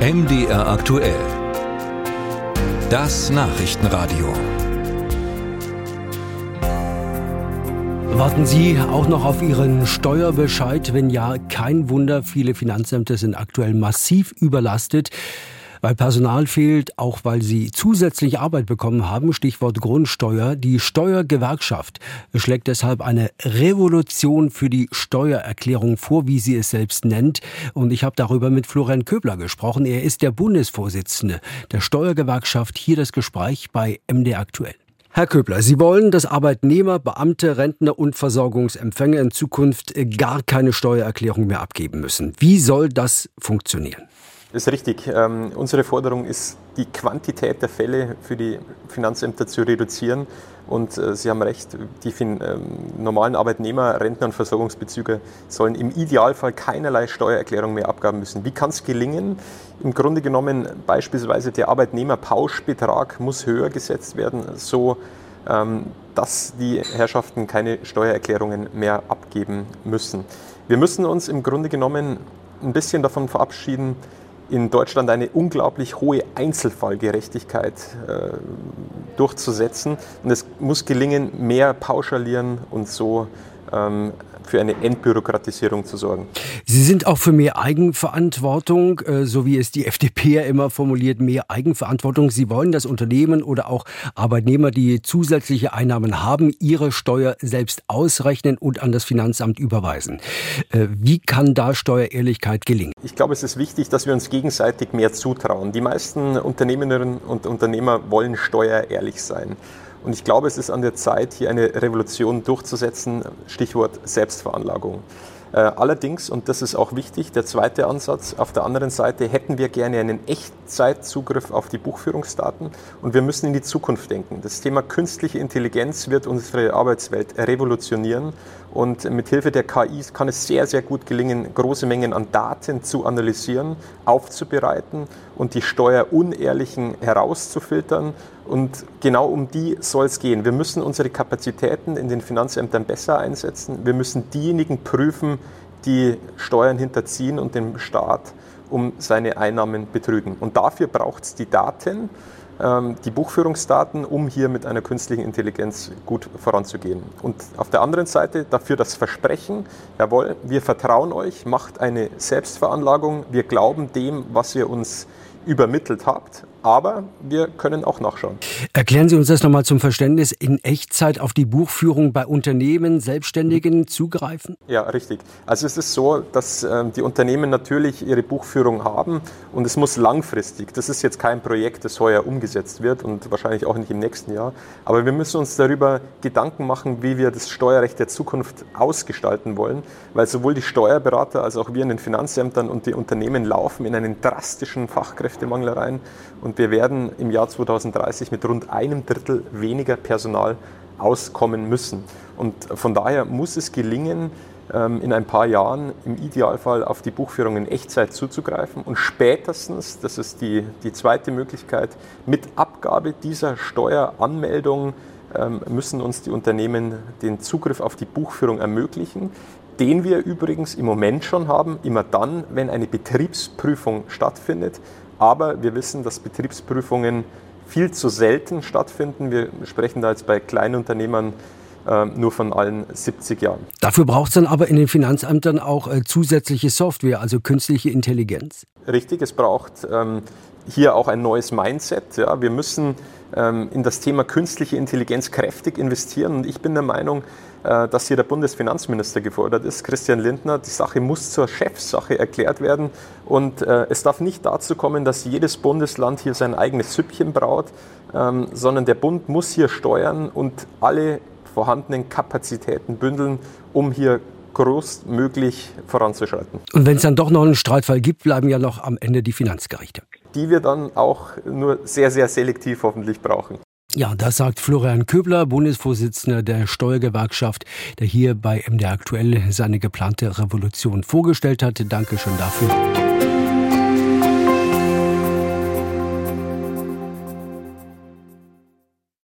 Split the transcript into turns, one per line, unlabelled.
MDR aktuell. Das Nachrichtenradio.
Warten Sie auch noch auf Ihren Steuerbescheid? Wenn ja, kein Wunder, viele Finanzämter sind aktuell massiv überlastet weil Personal fehlt, auch weil sie zusätzlich Arbeit bekommen haben, Stichwort Grundsteuer. Die Steuergewerkschaft schlägt deshalb eine Revolution für die Steuererklärung vor, wie sie es selbst nennt. Und ich habe darüber mit Florian Köbler gesprochen. Er ist der Bundesvorsitzende der Steuergewerkschaft. Hier das Gespräch bei MD aktuell. Herr Köbler, Sie wollen, dass Arbeitnehmer, Beamte, Rentner und Versorgungsempfänger in Zukunft gar keine Steuererklärung mehr abgeben müssen. Wie soll das funktionieren?
Das ist richtig. Ähm, unsere Forderung ist, die Quantität der Fälle für die Finanzämter zu reduzieren. Und äh, Sie haben recht, die fin ähm, normalen Arbeitnehmer, Rentner und Versorgungsbezüger sollen im Idealfall keinerlei Steuererklärung mehr abgaben müssen. Wie kann es gelingen? Im Grunde genommen beispielsweise der Arbeitnehmerpauschbetrag muss höher gesetzt werden, so ähm, dass die Herrschaften keine Steuererklärungen mehr abgeben müssen. Wir müssen uns im Grunde genommen ein bisschen davon verabschieden, in Deutschland eine unglaublich hohe Einzelfallgerechtigkeit äh, durchzusetzen. Und es muss gelingen, mehr pauschalieren und so ähm, für eine Entbürokratisierung zu sorgen.
Sie sind auch für mehr Eigenverantwortung, äh, so wie es die FDP ja immer formuliert, mehr Eigenverantwortung. Sie wollen, dass Unternehmen oder auch Arbeitnehmer, die zusätzliche Einnahmen haben, ihre Steuer selbst ausrechnen und an das Finanzamt überweisen. Äh, wie kann da Steuerehrlichkeit gelingen?
Ich glaube, es ist wichtig, dass wir uns gegenseitig mehr zutrauen. Die meisten Unternehmerinnen und Unternehmer wollen steuerehrlich sein. Und ich glaube, es ist an der Zeit, hier eine Revolution durchzusetzen. Stichwort Selbstveranlagung. Äh, allerdings, und das ist auch wichtig, der zweite Ansatz, auf der anderen Seite hätten wir gerne einen Echtzeitzugriff auf die Buchführungsdaten und wir müssen in die Zukunft denken. Das Thema künstliche Intelligenz wird unsere Arbeitswelt revolutionieren und mit Hilfe der KI kann es sehr, sehr gut gelingen, große Mengen an Daten zu analysieren, aufzubereiten und die Steuerunehrlichen herauszufiltern. Und genau um die soll es gehen. Wir müssen unsere Kapazitäten in den Finanzämtern besser einsetzen. Wir müssen diejenigen prüfen, die Steuern hinterziehen und den Staat um seine Einnahmen betrügen. Und dafür braucht es die Daten, ähm, die Buchführungsdaten, um hier mit einer künstlichen Intelligenz gut voranzugehen. Und auf der anderen Seite dafür das Versprechen, jawohl, wir vertrauen euch, macht eine Selbstveranlagung, wir glauben dem, was ihr uns übermittelt habt, aber wir können auch nachschauen.
Erklären Sie uns das nochmal zum Verständnis, in Echtzeit auf die Buchführung bei Unternehmen, Selbstständigen zugreifen?
Ja, richtig. Also es ist so, dass äh, die Unternehmen natürlich ihre Buchführung haben und es muss langfristig, das ist jetzt kein Projekt, das heuer umgesetzt wird und wahrscheinlich auch nicht im nächsten Jahr, aber wir müssen uns darüber Gedanken machen, wie wir das Steuerrecht der Zukunft ausgestalten wollen, weil sowohl die Steuerberater als auch wir in den Finanzämtern und die Unternehmen laufen in einen drastischen Fachkräftemangel rein und wir werden im Jahr 2030 mit rund einem Drittel weniger Personal auskommen müssen. Und von daher muss es gelingen, ähm, in ein paar Jahren im Idealfall auf die Buchführung in Echtzeit zuzugreifen und spätestens, das ist die, die zweite Möglichkeit, mit Abgabe dieser Steueranmeldung ähm, müssen uns die Unternehmen den Zugriff auf die Buchführung ermöglichen, den wir übrigens im Moment schon haben, immer dann, wenn eine Betriebsprüfung stattfindet, aber wir wissen, dass Betriebsprüfungen viel zu selten stattfinden. Wir sprechen da jetzt bei Kleinunternehmern äh, nur von allen 70 Jahren.
Dafür braucht es dann aber in den Finanzämtern auch äh, zusätzliche Software, also künstliche Intelligenz.
Richtig, es braucht ähm, hier auch ein neues Mindset. Ja. Wir müssen in das Thema künstliche Intelligenz kräftig investieren. Und ich bin der Meinung, äh, dass hier der Bundesfinanzminister gefordert ist, Christian Lindner. Die Sache muss zur Chefsache erklärt werden. Und äh, es darf nicht dazu kommen, dass jedes Bundesland hier sein eigenes Süppchen braut, ähm, sondern der Bund muss hier steuern und alle vorhandenen Kapazitäten bündeln, um hier großmöglich voranzuschreiten.
Und wenn es dann doch noch einen Streitfall gibt, bleiben ja noch am Ende die Finanzgerichte.
Die wir dann auch nur sehr, sehr selektiv hoffentlich brauchen.
Ja, das sagt Florian Köbler, Bundesvorsitzender der Steuergewerkschaft, der hier bei MDR aktuell seine geplante Revolution vorgestellt hat. Dankeschön dafür.